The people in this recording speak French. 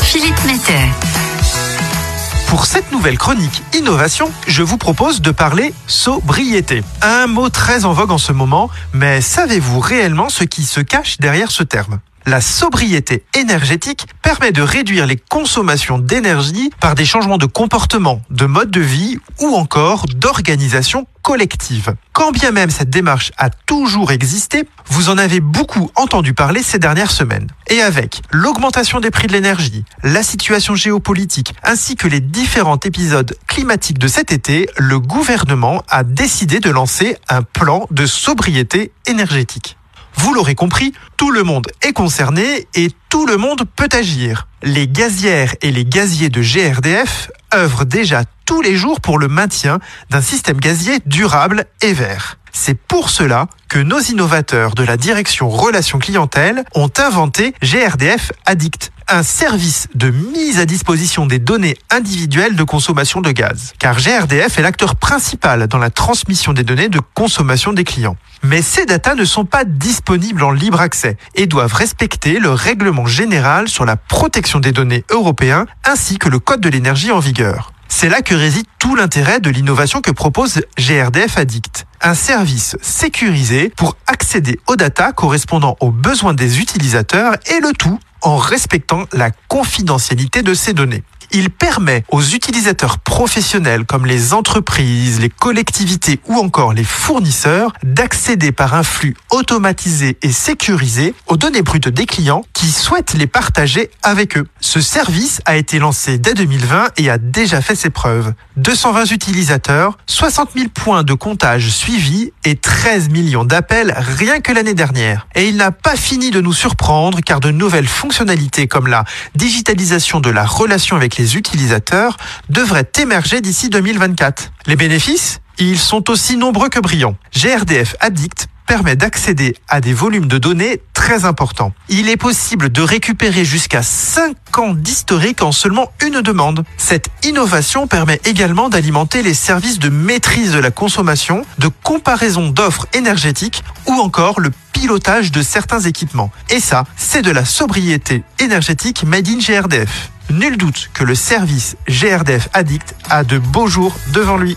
Philippe. Pour cette nouvelle chronique Innovation, je vous propose de parler sobriété. Un mot très en vogue en ce moment, mais savez-vous réellement ce qui se cache derrière ce terme? La sobriété énergétique permet de réduire les consommations d'énergie par des changements de comportement, de mode de vie ou encore d'organisation collective. Quand bien même cette démarche a toujours existé, vous en avez beaucoup entendu parler ces dernières semaines. Et avec l'augmentation des prix de l'énergie, la situation géopolitique ainsi que les différents épisodes climatiques de cet été, le gouvernement a décidé de lancer un plan de sobriété énergétique. Vous l'aurez compris, tout le monde est concerné et tout le monde peut agir. Les gazières et les gaziers de GRDF œuvrent déjà tous les jours pour le maintien d'un système gazier durable et vert. C'est pour cela que nos innovateurs de la direction relations clientèle ont inventé GRDF Addict, un service de mise à disposition des données individuelles de consommation de gaz. Car GRDF est l'acteur principal dans la transmission des données de consommation des clients. Mais ces datas ne sont pas disponibles en libre accès et doivent respecter le règlement général sur la protection des données européen ainsi que le code de l'énergie en vigueur. C'est là que réside tout l'intérêt de l'innovation que propose GRDF Addict. Un service sécurisé pour accéder aux datas correspondant aux besoins des utilisateurs et le tout en respectant la confidentialité de ces données. Il permet aux utilisateurs professionnels comme les entreprises, les collectivités ou encore les fournisseurs d'accéder par un flux automatisé et sécurisé aux données brutes des clients qui souhaitent les partager avec eux. Ce service a été lancé dès 2020 et a déjà fait ses preuves. 220 utilisateurs, 60 000 points de comptage suivis et 13 millions d'appels rien que l'année dernière. Et il n'a pas fini de nous surprendre car de nouvelles fonctionnalités comme la digitalisation de la relation avec les utilisateurs devraient émerger d'ici 2024. Les bénéfices? Ils sont aussi nombreux que brillants. GRDF Addict permet d'accéder à des volumes de données très importants. Il est possible de récupérer jusqu'à 5 ans d'historique en seulement une demande. Cette innovation permet également d'alimenter les services de maîtrise de la consommation, de comparaison d'offres énergétiques ou encore le pilotage de certains équipements. Et ça, c'est de la sobriété énergétique made in GRDF. Nul doute que le service GRDF Addict a de beaux jours devant lui.